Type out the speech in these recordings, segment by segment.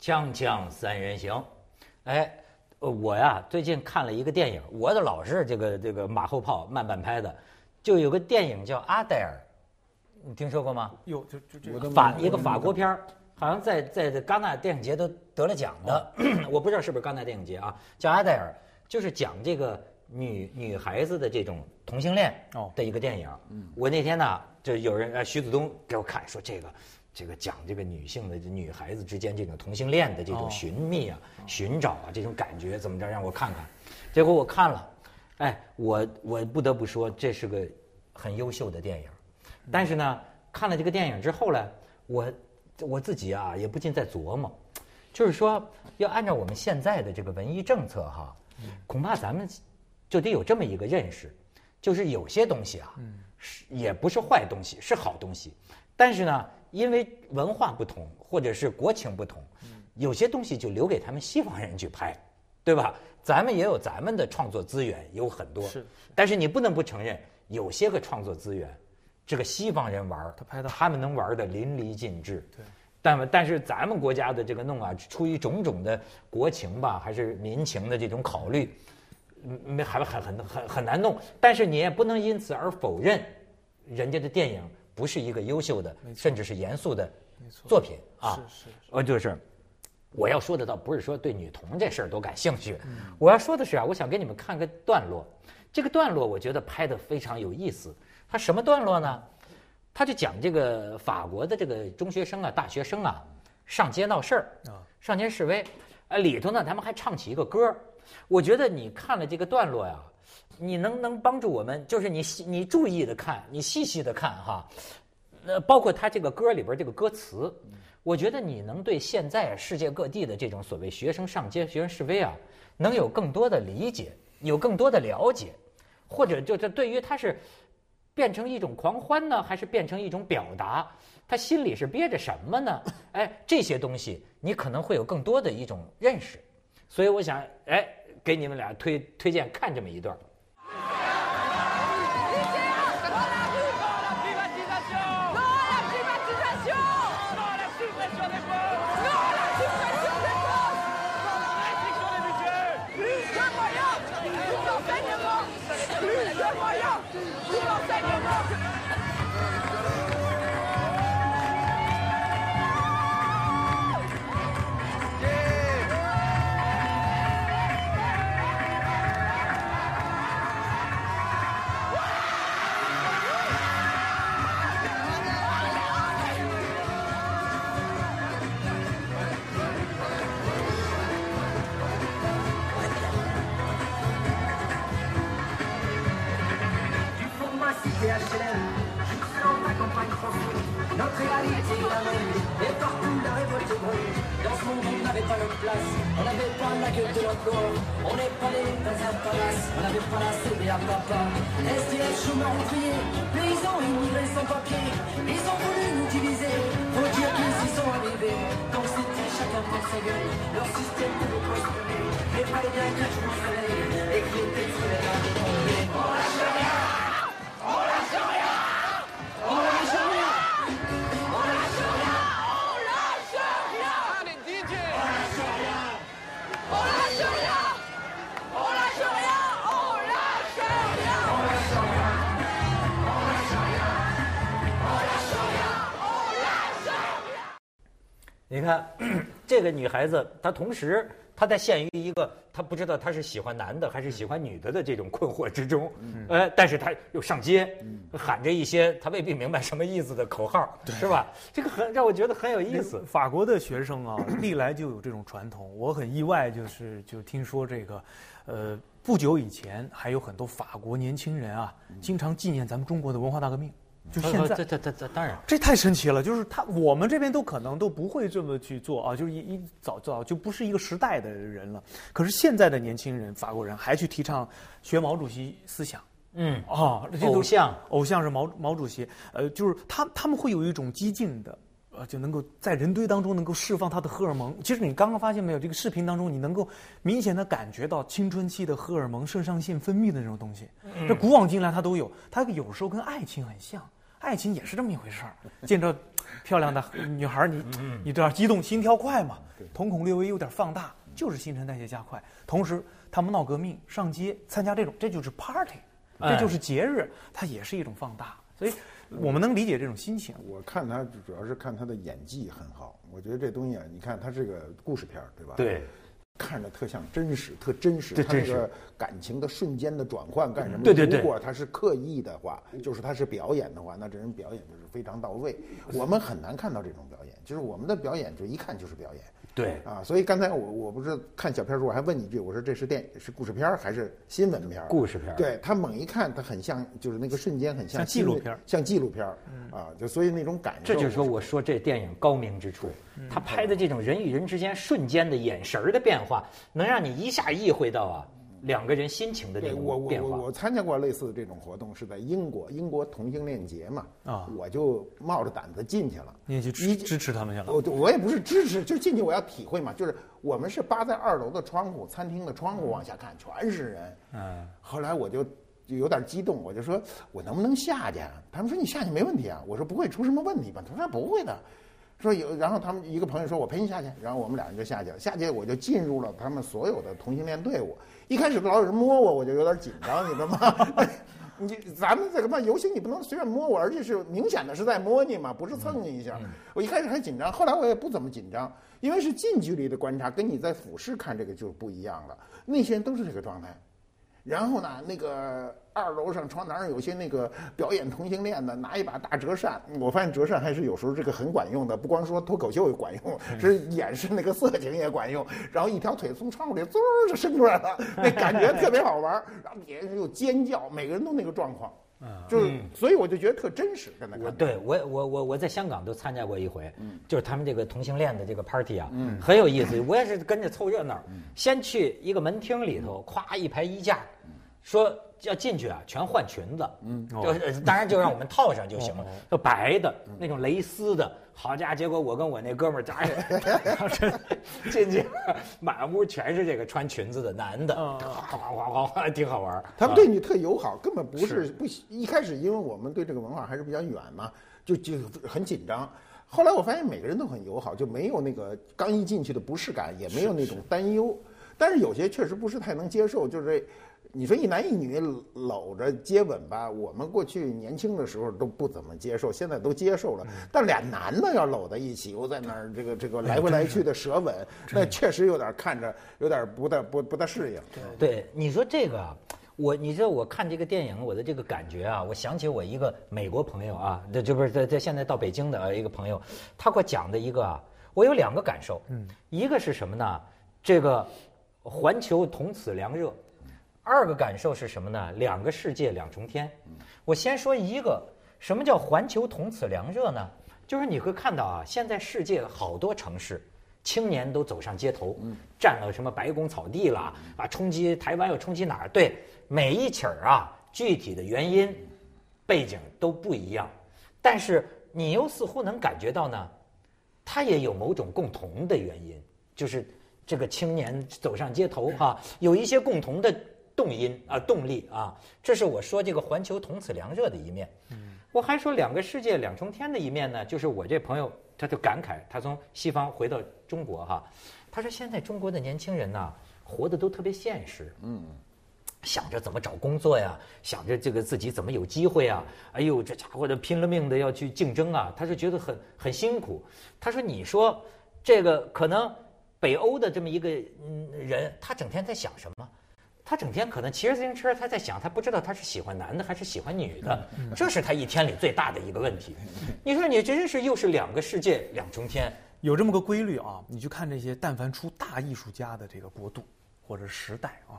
锵锵三人行，哎，呃我呀最近看了一个电影，我的老是这个这个马后炮慢半拍的，就有个电影叫《阿黛尔》，你听说过吗？有，就就这我都法一个法国片儿，好像在在在戛纳电影节都得了奖的，我不知道是不是戛纳电影节啊，叫《阿黛尔》，就是讲这个女女孩子的这种同性恋哦的一个电影。我那天呢，就有人呃徐子东给我看说这个。这个讲这个女性的女孩子之间这种同性恋的这种哦寻觅啊、寻找啊这种感觉怎么着，让我看看。结果我看了，哎，我我不得不说这是个很优秀的电影。但是呢，看了这个电影之后呢，我我自己啊也不禁在琢磨，就是说要按照我们现在的这个文艺政策哈，恐怕咱们就得有这么一个认识，就是有些东西啊，是也不是坏东西，是好东西，但是呢，因为文化不同或者是国情不同，有些东西就留给他们西方人去拍，对吧？咱们也有咱们的创作资源，有很多，是但是你不能不承认，有些个创作资源，这个西方人玩他拍的他们能玩的淋漓尽致。对。但但是咱们国家的这个弄啊，出于种种的国情吧，还是民情的这种考虑，嗯没还很很很很难弄。但是你也不能因此而否认，人家的电影不是一个优秀的，甚至是严肃的作品啊。是是呃，就是我要说的倒不是说对女童这事儿多感兴趣，我要说的是啊，我想给你们看个段落。这个段落我觉得拍的非常有意思。它什么段落呢？他就讲这个法国的这个中学生啊、大学生啊，上街闹事儿啊，上街示威，呃，里头呢他们还唱起一个歌儿我觉得你看了这个段落呀，你能能帮助我们，就是你你注意的看，你细细的看哈，呃，包括他这个歌里边这个歌词，我觉得你能对现在世界各地的这种所谓学生上街、学生示威啊，能有更多的理解，有更多的了解，或者就这对于他是变成一种狂欢呢，还是变成一种表达？他心里是憋着什么呢？哎，这些东西你可能会有更多的一种认识，所以我想，哎，给你们俩推推荐看这么一段 CB à papa. SDF, chômeurs, ouvriers, paysans, immigrés sans papier. Ils ont voulu nous diviser, faut dire qu'ils y sont arrivés. Quand c'était chacun pour sa gueule, leur système de prospérer. Mais pas bien que je me soleil, et que les à tomber. 你看，这个女孩子，她同时她在陷于一个她不知道她是喜欢男的还是喜欢女的的这种困惑之中，呃，但是她又上街，喊着一些她未必明白什么意思的口号，是吧？这个很让我觉得很有意思。法国的学生啊，历来就有这种传统。我很意外，就是就听说这个，呃，不久以前还有很多法国年轻人啊，经常纪念咱们中国的文化大革命。就现在这，这这这当然，这太神奇了，就是他我们这边都可能都不会这么去做啊，就是一一早早就不是一个时代的人了。可是现在的年轻人，法国人还去提倡学毛主席思想嗯，哦，偶像偶像是毛毛主席，呃，就是他他们会有一种激进的。呃，就能够在人堆当中能够释放他的荷尔蒙。其实你刚刚发现没有，这个视频当中你能够明显的感觉到青春期的荷尔蒙、肾上腺分泌的那种东西。这古往今来它都有，它有时候跟爱情很像，爱情也是这么一回事儿。见着漂亮的女孩儿，你你这样激动，心跳快嘛，瞳孔略微有点放大，就是新陈代谢加快。同时，他们闹革命、上街参加这种，这就是 party，哎这就是节日，它也是一种放大。所以，我们能理解这种心情。我看他主要是看他的演技很好，我觉得这东西啊，你看他是个故事片儿，对吧？，对，看着特像真实，特真实。他那个感情的瞬间的转换干什么？对对对如果他是刻意的话，就是他是表演的话，那这人表演就是非常到位。我们很难看到这种表演，就是我们的表演就一看就是表演。对啊，所以刚才我我不是看小片儿时候，我还问你一句，我说这是电是故事片儿还是新闻片儿？故事片儿对他猛一看，他很像，就是那个瞬间很像像纪录片像纪录片儿啊，就所以那种感受。这就是说，我说这电影高明之处，他拍的这种人与人之间瞬间的眼神儿的变化，能让你一下意会到啊两个人心情的这种变化。我我我参加过类似的这种活动，是在英国，英国同性恋节嘛，啊我就冒着胆子进去了。你也去支支持他们去了。我我也不是支持，就进去我要体会嘛，就是我们是扒在二楼的窗户，餐厅的窗户往下看，全是人。嗯，后来我就就有点激动，我就说我能不能下去啊？他们说你下去没问题啊。我说不会出什么问题吧？他说不会的。说有，然后他们一个朋友说我陪你下去，然后我们俩人就下去了。下去我就进入了他们所有的同性恋队伍。一开始老有人摸我，我就有点紧张，你知道吗？你咱们这个嘛游行，你不能随便摸我，而且是明显的是在摸你嘛，不是蹭你一下。我一开始还紧张，后来我也不怎么紧张，因为是近距离的观察，跟你在俯视看这个就不一样了。那些人都是这个状态。然后呢，那个二楼上窗台上有些那个表演同性恋的，拿一把大折扇。我发现折扇还是有时候这个很管用的，不光说脱口秀管用，是掩饰那个色情也管用。然后一条腿从窗户里滋就伸出来了，那感觉特别好玩儿。然后底下人又尖叫，每个人都那个状况，就是所以我就觉得特真实，跟他看。我对我我我我在香港都参加过一回，就是他们这个同性恋的这个 party 啊，很有意思。我也是跟着凑热闹，先去一个门厅里头，咵一排衣架，说要进去啊，全换裙子，嗯。就是当然就让我们套上就行了，就白的那种蕾丝的。好家伙，结果我跟我那哥们儿扎着进去，满屋全是这个穿裙子的男的，哗哗哗哗，挺好玩。他们对你特友好，根本不是不一开始，因为我们对这个文化还是比较远嘛，就就很紧张。后来我发现每个人都很友好，就没有那个刚一进去的不适感，也没有那种担忧。但是有些确实不是太能接受，就是你说一男一女搂着接吻吧，我们过去年轻的时候都不怎么接受，现在都接受了。但俩男的要搂在一起，又在那儿这个这个来回来去的舌吻，那确实有点看着有点不大不不大适应。对，你说这个啊，我你知道我看这个电影，我的这个感觉啊，我想起我一个美国朋友啊，这这不是在在现在到北京的啊一个朋友，他给我讲的一个啊，我有两个感受，嗯，一个是什么呢？这个环球同此凉热，二个感受是什么呢？两个世界两重天。我先说一个，什么叫环球同此凉热呢？就是你会看到啊，现在世界好多城市。青年都走上街头，占了什么白宫草地了啊？冲击台湾又冲击哪儿？对，每一起儿啊，具体的原因、背景都不一样，但是你又似乎能感觉到呢，它也有某种共同的原因，就是这个青年走上街头哈、有一些共同的动因啊、动力啊，这是我说这个环球同此凉热的一面。我还说两个世界两重天的一面呢，就是我这朋友他就感慨，他从西方回到中国哈，他说现在中国的年轻人呐，活得都特别现实，嗯，想着怎么找工作呀，想着这个自己怎么有机会啊，哎呦，这家伙的拼了命的要去竞争啊，他是觉得很很辛苦。他说，你说这个可能北欧的这么一个嗯人，他整天在想什么？他整天可能骑着自行车，他在想，他不知道他是喜欢男的还是喜欢女的，这是他一天里最大的一个问题。你说你真是又是两个世界两重天，有这么个规律啊，你去看这些但凡出大艺术家的这个国度或者时代啊，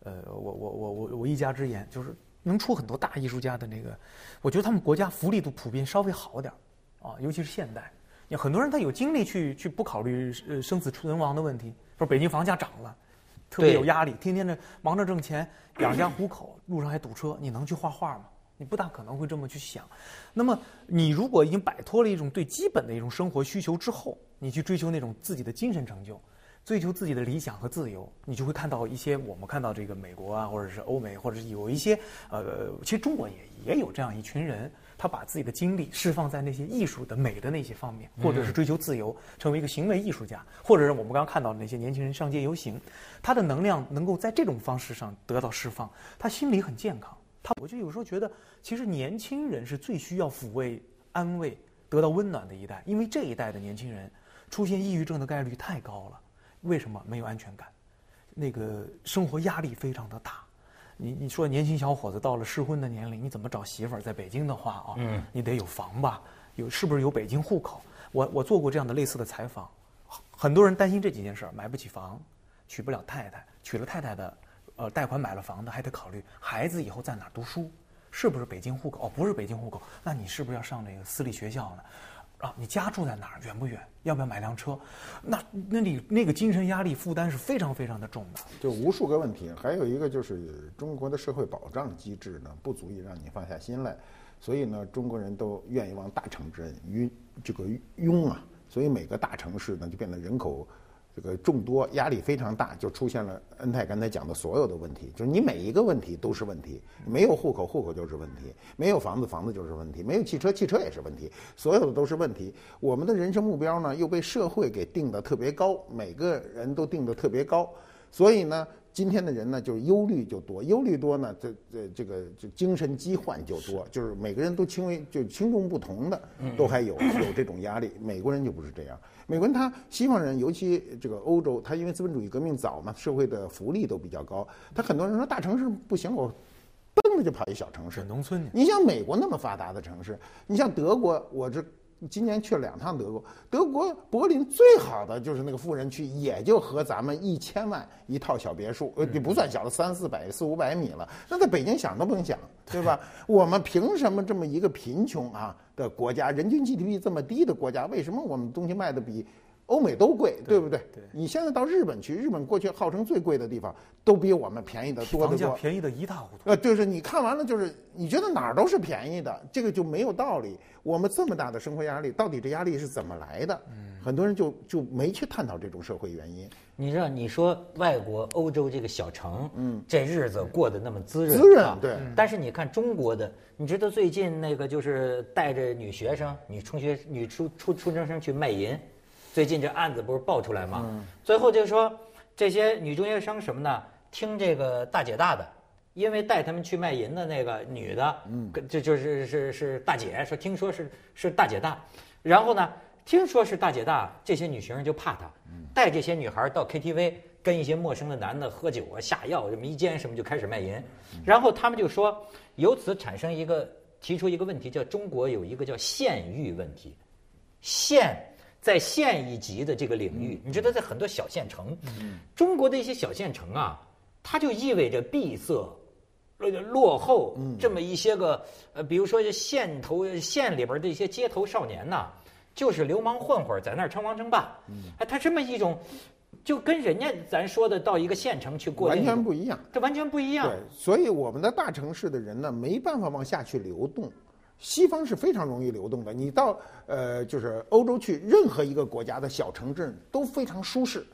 呃，我我我我我一家之言，就是能出很多大艺术家的那个，我觉得他们国家福利都普遍稍微好点儿啊，尤其是现代，你很多人他有精力去去不考虑呃生死存亡的问题，说北京房价涨了。特别有压力，天天的忙着挣钱，养家糊口，路上还堵车，你能去画画吗？你不大可能会这么去想。那么，你如果已经摆脱了一种最基本的一种生活需求之后，你去追求那种自己的精神成就，追求自己的理想和自由，你就会看到一些我们看到这个美国啊，或者是欧美，或者是有一些呃，其实中国也也有这样一群人，他把自己的精力释放在那些艺术的美的那些方面，或者是追求自由，成为一个行为艺术家，或者是我们刚刚看到的那些年轻人上街游行，他的能量能够在这种方式上得到释放，他心里很健康。他我就有时候觉得，其实年轻人是最需要抚慰、安慰、得到温暖的一代，因为这一代的年轻人出现抑郁症的概率太高了。为什么？没有安全感，那个生活压力非常的大。你你说年轻小伙子到了适婚的年龄，你怎么找媳妇儿？在北京的话啊，嗯你得有房吧，有是不是有北京户口？我我做过这样的类似的采访，很多人担心这几件事儿，买不起房，娶不了太太，娶了太太的，呃，贷款买了房的，还得考虑孩子以后在哪儿读书，是不是北京户口？哦，不是北京户口，那你是不是要上这个私立学校呢？啊，你家住在哪儿？远不远？要不要买辆车？那那你那个精神压力负担是非常非常的重的。就无数个问题，还有一个就是中国的社会保障机制呢，不足以让你放下心来，所以呢，中国人都愿意往大城市晕这个拥啊，所以每个大城市呢就变得人口这个众多，压力非常大，就出现了恩泰刚才讲的所有的问题，就是你每一个问题都是问题，没有户口，户口就是问题；没有房子，房子就是问题；没有汽车，汽车也是问题，所有的都是问题。我们的人生目标呢又被社会给定的特别高，每个人都定的特别高，所以呢。今天的人呢，就是忧虑就多，忧虑多呢，这这这个就精神疾患就多，就是每个人都轻微就轻重不同的，都还有有这种压力。美国人就不是这样，美国人他西方人，尤其这个欧洲，他因为资本主义革命早嘛，社会的福利都比较高，他很多人说大城市不行，我蹦着就跑一小城市。农村，你像美国那么发达的城市，你像德国，我这今年去了两趟德国，德国柏林最好的就是那个富人区，也就和咱们一千万一套小别墅，呃，也不算小了，三四百、四五百米了。那在北京想都不用想，对吧？我们凭什么这么一个贫穷啊的国家，人均 GDP 这么低的国家，为什么我们东西卖的比？欧美都贵，对不对？对你现在到日本去，日本过去号称最贵的地方，都比我们便宜的多得多。价便宜的一塌糊涂。呃，就是你看完了，就是你觉得哪儿都是便宜的，这个就没有道理。我们这么大的生活压力，到底这压力是怎么来的？很多人就就没去探讨这种社会原因。你知道，你说外国欧洲这个小城，嗯，这日子过得那么滋润，滋润啊对但是你看中国的，你知道最近那个就是带着女学生、女中学、女初初初中生去卖淫，最近这案子不是爆出来吗？最后就说这些女中学生什么呢？听这个大姐大的，因为带他们去卖淫的那个女的，嗯，这就是是是大姐，说听说是是大姐大，然后呢，听说是大姐大，这些女学生就怕她，带这些女孩到 KTV 跟一些陌生的男的喝酒啊、下药、迷奸什么，就开始卖淫，然后他们就说，由此产生一个提出一个问题，叫中国有一个叫县域问题，县在县一级的这个领域，你知道，在很多小县城，中国的一些小县城啊，它就意味着闭塞。落落后这么一些个呃，比如说这县头县里边的一些街头少年呐，就是流氓混混在那儿称王称霸，哎，他这么一种，就跟人家咱说的到一个县城去过完，全不一样。这完全不一样。对，所以我们的大城市的人呢，没办法往下去流动。西方是非常容易流动的，你到呃就是欧洲去，任何一个国家的小城镇都非常舒适。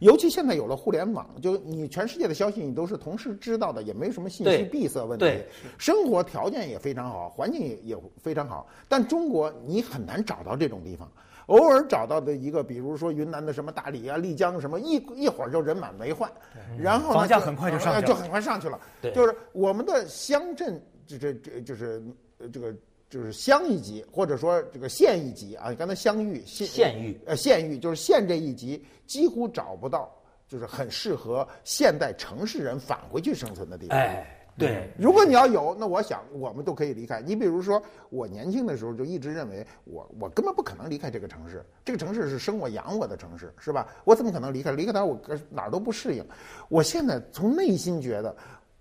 尤其现在有了互联网，就你全世界的消息你都是同时知道的，也没什么信息闭塞问题。对，生活条件也非常好，环境也也非常好。但中国你很难找到这种地方，偶尔找到的一个，比如说云南的什么大理啊、丽江什么，一一会儿就人满为患，然后房价很快就上去就很快上去了。对。就是我们的乡镇，这这这就是呃这个就是乡一级，或者说这个县一级啊，你刚才乡域县县域呃县域就是县这一级几乎找不到，就是很适合现代城市人返回去生存的地方。哎，对，如果你要有，那我想我们都可以离开。你比如说，我年轻的时候就一直认为我我根本不可能离开这个城市，这个城市是生我养我的城市，是吧？我怎么可能离开？离开它，我哪儿都不适应。我现在从内心觉得，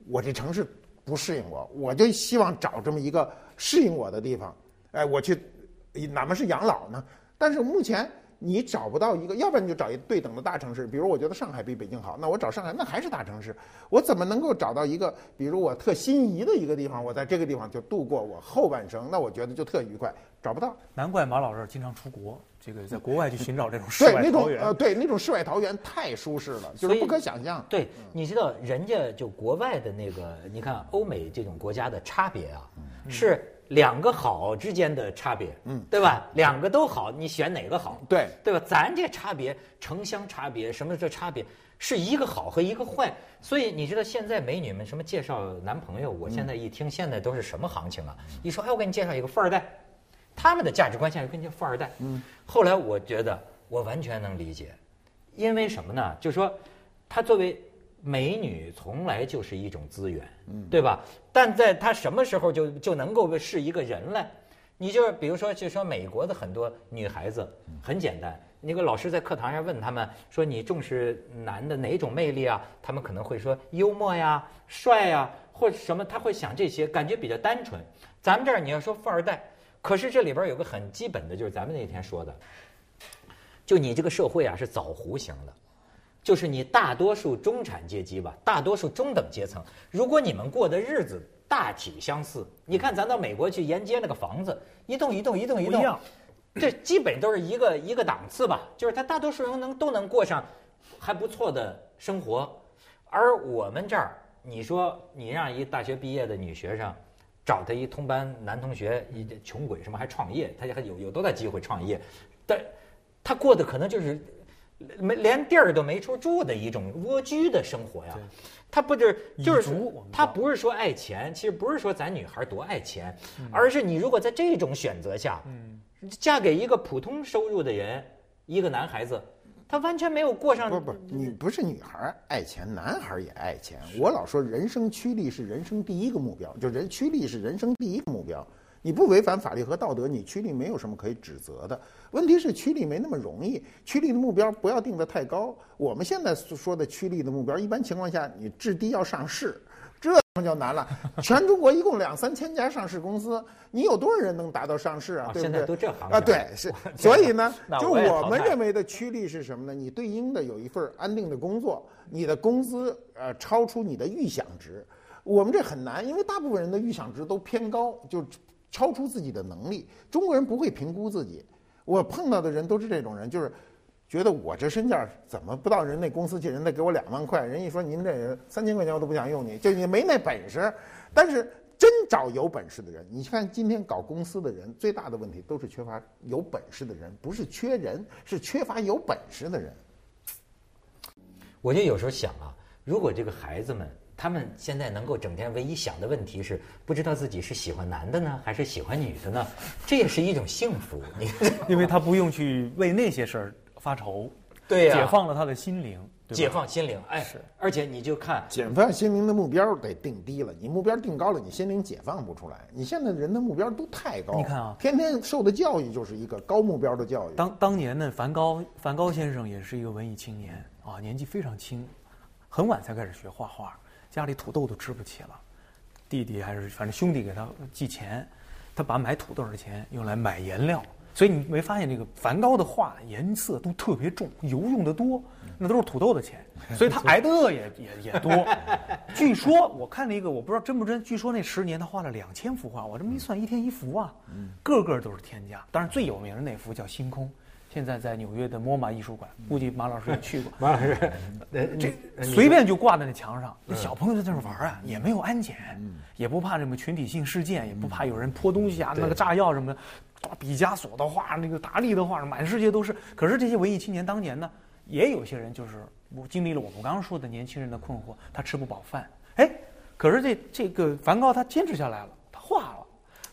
我这城市不适应我，我就希望找这么一个适应我的地方。哎，我去，哪怕是养老呢。但是目前你找不到一个，要不然你就找一对等的大城市，比如我觉得上海比北京好，那我找上海，那还是大城市。我怎么能够找到一个，比如我特心仪的一个地方，我在这个地方就度过我后半生，那我觉得就特愉快。找不到。难怪马老师经常出国，这个在国外去寻找这种世外桃源。对那种世外桃源太舒适了，就是不可想象。对，你知道人家就国外的那个，你看欧美这种国家的差别啊，是两个好之间的差别，嗯对吧？两个都好，你选哪个好？对对吧？咱这差别，城乡差别，什么这差别，是一个好和一个坏。所以你知道现在美女们什么介绍男朋友，我现在一听，现在都是什么行情啊？一说哎，我给你介绍一个富二代，他们的价值观现在跟这富二代。嗯，后来我觉得我完全能理解，因为什么呢？就说她作为美女，从来就是一种资源，嗯对吧？但在她什么时候就就能够是一个人来？你就是比如说，就说美国的很多女孩子很简单，那个老师在课堂上问他们说你重视男的哪种魅力啊？他们可能会说幽默呀、帅呀，或者什么，他会想这些，感觉比较单纯。咱们这儿你要说富二代，可是这里边有个很基本的，就是咱们那天说的，就你这个社会啊是枣弧形的，就是你大多数中产阶级吧，大多数中等阶层，如果你们过的日子大体相似，你看咱到美国去沿街那个房子，一栋一栋一栋一栋不一样，这基本都是一个一个档次吧，就是他大多数人能都能过上还不错的生活，而我们这儿，你说你让一大学毕业的女学生。找他一同班男同学，一穷鬼什么还创业，他还有有多大机会创业？但他过的可能就是没连地儿都没处住的一种蜗居的生活呀。他不是就是他不是说爱钱，其实不是说咱女孩多爱钱，嗯而是你如果在这种选择下，嫁给一个普通收入的人，一个男孩子，他完全没有过上不不，你不是女孩爱钱，男孩也爱钱。我老说人生趋利是人生第一个目标，就人趋利是人生第一个目标。你不违反法律和道德，你趋利没有什么可以指责的。问题是趋利没那么容易，趋利的目标不要定得太高。我们现在说的趋利的目标，一般情况下你至低要上市，这他妈就难了。全中国一共两三千家上市公司，你有多少人能达到上市啊？对不对？啊现在都这行啊，对，是。所以呢，就我们认为的趋利是什么呢？你对应的有一份安定的工作，你的工资呃超出你的预想值。我们这很难，因为大部分人的预想值都偏高，就超出自己的能力。中国人不会评估自己，我碰到的人都是这种人，就是觉得我这身价怎么不到人那公司去，人家给我两万块，人一说您这三千块钱我都不想用你，就你没那本事。但是真找有本事的人，你看今天搞公司的人最大的问题都是缺乏有本事的人，不是缺人，是缺乏有本事的人。我就有时候想啊，如果这个孩子们他们现在能够整天唯一想的问题是不知道自己是喜欢男的呢，还是喜欢女的呢，这也是一种幸福。你 因为他不用去为那些事儿发愁，对呀解放了他的心灵，解放心灵，哎，是而且你就看，解放心灵的目标得定低了，你目标定高了，你心灵解放不出来。你现在人的目标都太高，你看啊天天受的教育就是一个高目标的教育。当当年呢，梵高梵高先生也是一个文艺青年啊，年纪非常轻，很晚才开始学画画，家里土豆都吃不起了，弟弟还是反正兄弟给他寄钱，他把买土豆的钱用来买颜料。所以你没发现这个梵高的画颜色都特别重，油用的多，那都是土豆的钱，所以他挨的饿也也也多。据说我看了一个，我不知道真不真，据说那十年他画了两千幅画，我这么一算，一天一幅啊，个个都是天价。当然最有名的那幅叫《星空》，现在在纽约的 MoMA 艺术馆，估计马老师也去过。马老师，呃这随便就挂在那墙上，那小朋友在那儿玩啊，也没有安检，也不怕什么群体性事件，也不怕有人泼东西啊，那个炸药什么的，画啊毕加索的画，那个达利的画，满世界都是。可是这些文艺青年当年呢，也有些人就是我经历了我们刚刚说的年轻人的困惑，他吃不饱饭，哎，可是这这个梵高他坚持下来，了。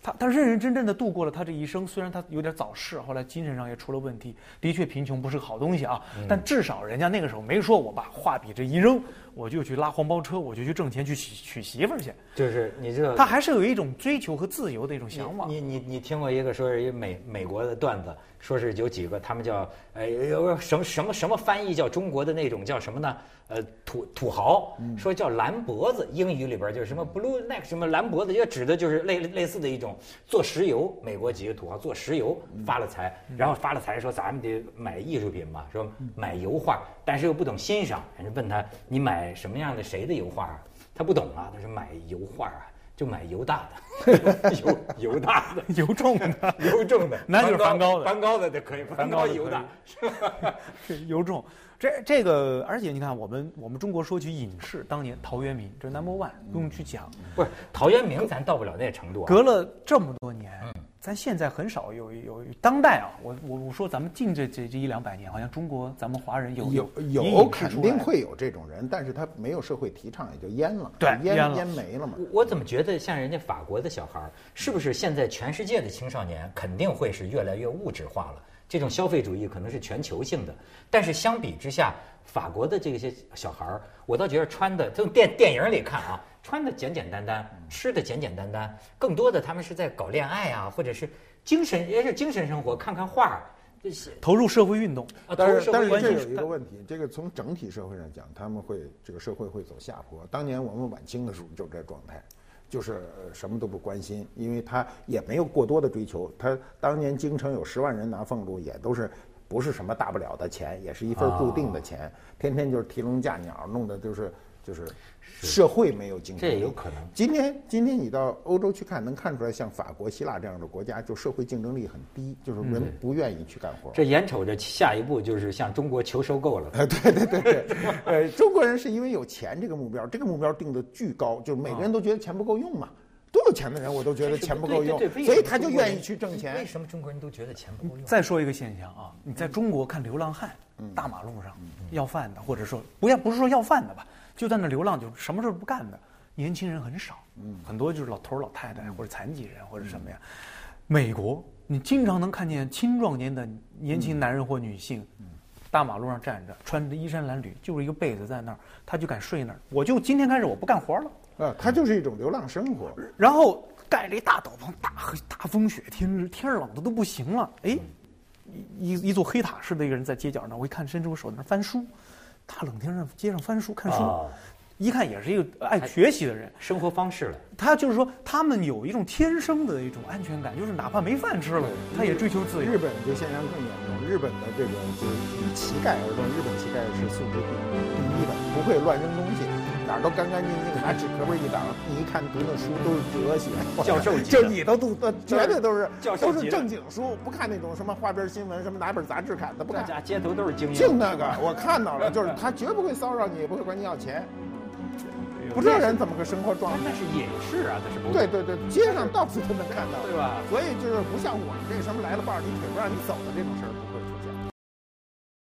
他他认认真真的度过了他这一生，虽然他有点早逝，后来精神上也出了问题。的确，贫穷不是个好东西啊，但至少人家那个时候没说我把画笔这一扔，我就去拉黄包车，我就去挣钱去娶娶媳妇儿去。就是你知道，他还是有一种追求和自由的一种向往。你你你听过一个说是一美美国的段子，说是有几个他们叫呃有什么什么什么翻译叫中国的那种叫什么呢？呃土土豪说叫蓝脖子，英语里边就是什么 blue neck 什么蓝脖子，也指的就是类类似的一种做石油，美国几个土豪做石油发了财，然后发了财说咱们得买艺术品嘛，说买油画，但是又不懂欣赏，人家问他你买什么样的谁的油画啊？他不懂啊，他说买油画啊，就买油大的，油油大的，油重的，油重的，那就是梵高的梵高的就可以，梵高高的犹大。是吧？油重。这这个，而且你看，我们我们中国说起影视，当年陶渊明这 number one 不用去讲，不是陶渊明，咱到不了那程度啊。隔了这么多年，咱现在很少有有当代啊，我我我说咱们近这这这一两百年，好像中国咱们华人有有有肯定会有这种人，但是他没有社会提倡，也就淹了，对淹淹了淹没了嘛。我我怎么觉得像人家法国的小孩儿，是不是现在全世界的青少年肯定会是越来越物质化了？这种消费主义可能是全球性的，但是相比之下，法国的这些小孩儿，我倒觉得穿的，从电电影里看啊，穿的简简单单，吃的简简单单，更多的他们是在搞恋爱啊，或者是精神也是精神生活，看看画儿，这些投入社会运动。啊，但投入社是但是这有一个问题，这个从整体社会上讲，他们会这个社会会走下坡。当年我们晚清的时候就这状态，就是呃什么都不关心，因为他也没有过多的追求。他当年京城有十万人拿俸禄，也都是不是什么大不了的钱，也是一份固定的钱，天天就是提笼架鸟，弄的就是就是社会没有竞争力。这也有可能。今天，今天你到欧洲去看，能看出来，像法国、希腊这样的国家，就社会竞争力很低，就是人不愿意去干活。这眼瞅着下一步就是向中国求收购了。呃，对对对对，呃，中国人是因为有钱这个目标，这个目标定的巨高，就是每个人都觉得钱不够用嘛。多有钱的人我都觉得钱不够用所以他就愿意去挣钱为。什么中国人都觉得钱不够用？再说一个现象啊，你在中国看流浪汉，大马路上要饭的，或者说不要不是说要饭的吧，就在那流浪，就什么事不干的，年轻人很少，很多就是老头老太太或者残疾人或者什么呀。美国你经常能看见青壮年的年轻男人或女性，大马路上站着，穿着衣衫褴褛，就是一个被子在那儿，他就敢睡那儿。我就今天开始我不干活了。啊，他就是一种流浪生活。然后盖了一大斗篷，大黑大风雪天，天儿冷的都不行了。哎，一一一座黑塔似的一个人在街角那儿，我一看伸出手在那翻书，大冷天上街上翻书看书，哦一看也是一个爱学习的人。生活方式了。他就是说，他们有一种天生的一种安全感，就是哪怕没饭吃了，他也追求自由。日本这现象更严重，日本的这个就是以乞丐而论，日本乞丐是素质第第一的，不会乱扔东西，哪儿都干干净净，拿纸壳儿一挡，你一看读的书都是哲学，教授级的就你都读的绝对都是都是正经书，不看那种什么花边新闻，什么拿本杂志看的，不看。大家街头都是精英，就那个，我看到了，就是他绝不会骚扰你，也不会管你要钱，不知道人怎么个生活状态。那是隐士啊，那是不对对对，街上到处都能看到，对吧？所以就是不像我们这什么来了伴儿，你腿不让你走的这种事儿。